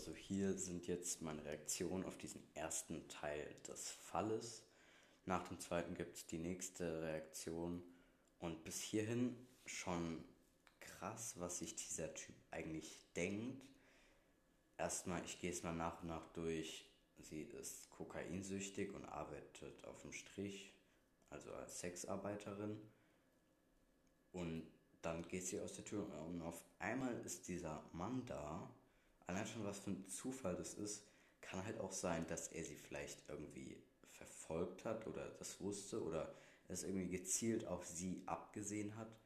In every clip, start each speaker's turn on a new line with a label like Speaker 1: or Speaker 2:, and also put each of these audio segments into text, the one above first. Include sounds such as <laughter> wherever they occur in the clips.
Speaker 1: also hier sind jetzt meine Reaktionen auf diesen ersten Teil des Falles. Nach dem zweiten gibt es die nächste Reaktion. Und bis hierhin schon krass, was sich dieser Typ eigentlich denkt. Erstmal, ich gehe es mal nach und nach durch. Sie ist kokainsüchtig und arbeitet auf dem Strich, also als Sexarbeiterin. Und dann geht sie aus der Tür und auf einmal ist dieser Mann da. Allein schon was für ein Zufall das ist, kann halt auch sein, dass er sie vielleicht irgendwie verfolgt hat oder das wusste oder es irgendwie gezielt auf sie abgesehen hat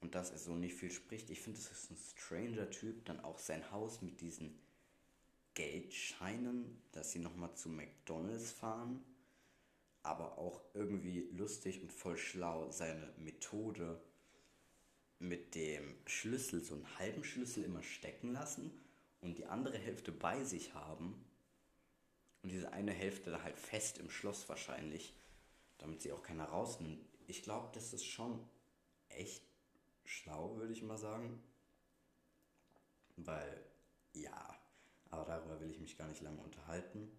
Speaker 1: und dass er so nicht viel spricht. Ich finde, das ist ein stranger Typ. Dann auch sein Haus mit diesen Geldscheinen, dass sie nochmal zu McDonalds fahren. Aber auch irgendwie lustig und voll schlau seine Methode mit dem Schlüssel, so einen halben Schlüssel immer stecken lassen und die andere Hälfte bei sich haben. Und diese eine Hälfte da halt fest im Schloss wahrscheinlich, damit sie auch keiner rausnimmt. Ich glaube, das ist schon echt schlau, würde ich mal sagen. Weil, ja, aber darüber will ich mich gar nicht lange unterhalten.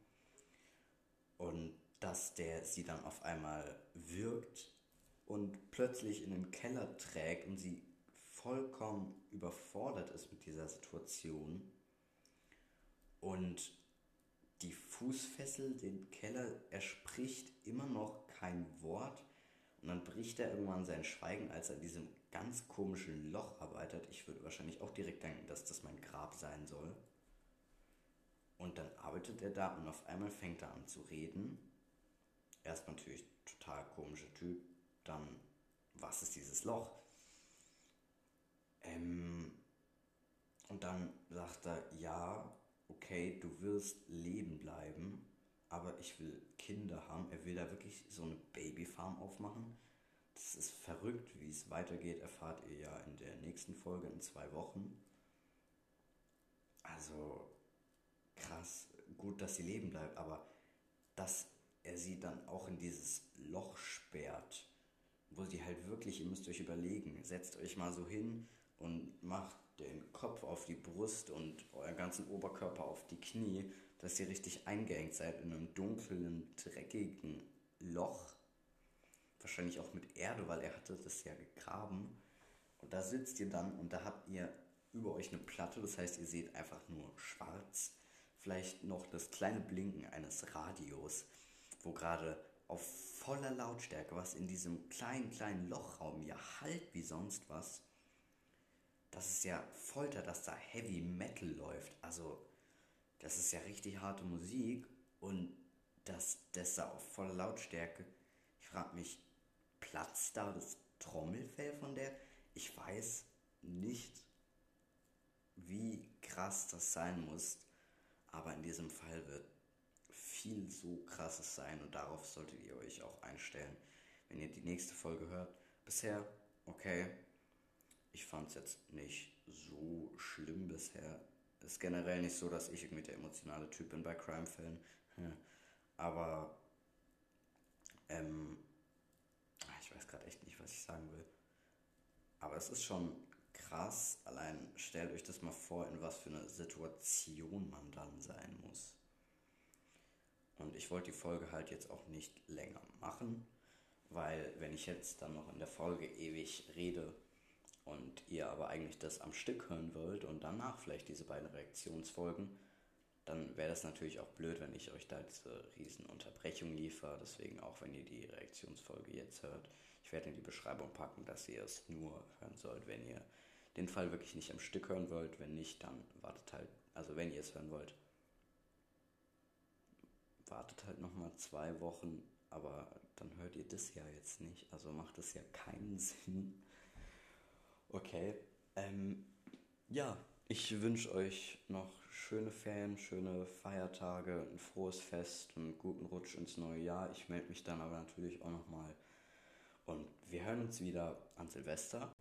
Speaker 1: Und dass der sie dann auf einmal wirkt und plötzlich in den Keller trägt und sie vollkommen überfordert ist mit dieser Situation und die Fußfessel den Keller, er spricht immer noch kein Wort und dann bricht er irgendwann sein Schweigen, als er in diesem ganz komischen Loch arbeitet. Ich würde wahrscheinlich auch direkt denken, dass das mein Grab sein soll. Und dann arbeitet er da und auf einmal fängt er an zu reden. Erst natürlich total komischer Typ. Dann, was ist dieses Loch? Ähm, und dann sagt er, ja, okay, du wirst leben bleiben, aber ich will Kinder haben. Er will da wirklich so eine Babyfarm aufmachen. Das ist verrückt, wie es weitergeht, erfahrt ihr ja in der nächsten Folge in zwei Wochen. Also krass, gut, dass sie leben bleibt, aber dass er sie dann auch in dieses Loch sperrt, wo sie halt wirklich, ihr müsst euch überlegen, setzt euch mal so hin und macht den Kopf auf die Brust und euren ganzen Oberkörper auf die Knie, dass ihr richtig eingeengt seid in einem dunklen, dreckigen Loch. Wahrscheinlich auch mit Erde, weil er hatte das ja gegraben. Und da sitzt ihr dann und da habt ihr über euch eine Platte, das heißt, ihr seht einfach nur schwarz. Vielleicht noch das kleine Blinken eines Radios, wo gerade auf voller Lautstärke, was in diesem kleinen, kleinen Lochraum ja halt wie sonst was, das ist ja Folter, dass da Heavy Metal läuft. Also, das ist ja richtig harte Musik und das, das da auf voller Lautstärke. Ich frage mich, platzt da das Trommelfell von der? Ich weiß nicht, wie krass das sein muss, aber in diesem Fall wird viel so krasses sein und darauf solltet ihr euch auch einstellen, wenn ihr die nächste Folge hört. Bisher, okay, ich fand es jetzt nicht so schlimm bisher. Ist generell nicht so, dass ich irgendwie der emotionale Typ bin bei Crime-Fällen. <laughs> Aber ähm, ah, ich weiß gerade echt nicht, was ich sagen will. Aber es ist schon krass. Allein stellt euch das mal vor, in was für eine Situation man dann sein muss. Und ich wollte die Folge halt jetzt auch nicht länger machen, weil wenn ich jetzt dann noch in der Folge ewig rede, und ihr aber eigentlich das am Stück hören wollt und danach vielleicht diese beiden Reaktionsfolgen, dann wäre das natürlich auch blöd, wenn ich euch da diese riesen Unterbrechung liefere. Deswegen auch, wenn ihr die Reaktionsfolge jetzt hört, ich werde in die Beschreibung packen, dass ihr es nur hören sollt, wenn ihr den Fall wirklich nicht am Stück hören wollt. Wenn nicht, dann wartet halt, also wenn ihr es hören wollt, wartet halt nochmal zwei Wochen, aber dann hört ihr das ja jetzt nicht. Also macht es ja keinen <laughs> Sinn. Okay. Ähm, ja, ich wünsche euch noch schöne Ferien, schöne Feiertage, ein frohes Fest, einen guten Rutsch ins neue Jahr. Ich melde mich dann aber natürlich auch nochmal. Und wir hören uns wieder an Silvester.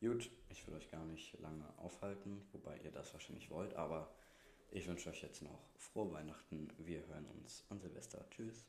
Speaker 1: Gut, ich will euch gar nicht lange aufhalten, wobei ihr das wahrscheinlich wollt, aber ich wünsche euch jetzt noch frohe Weihnachten. Wir hören uns an Silvester. Tschüss.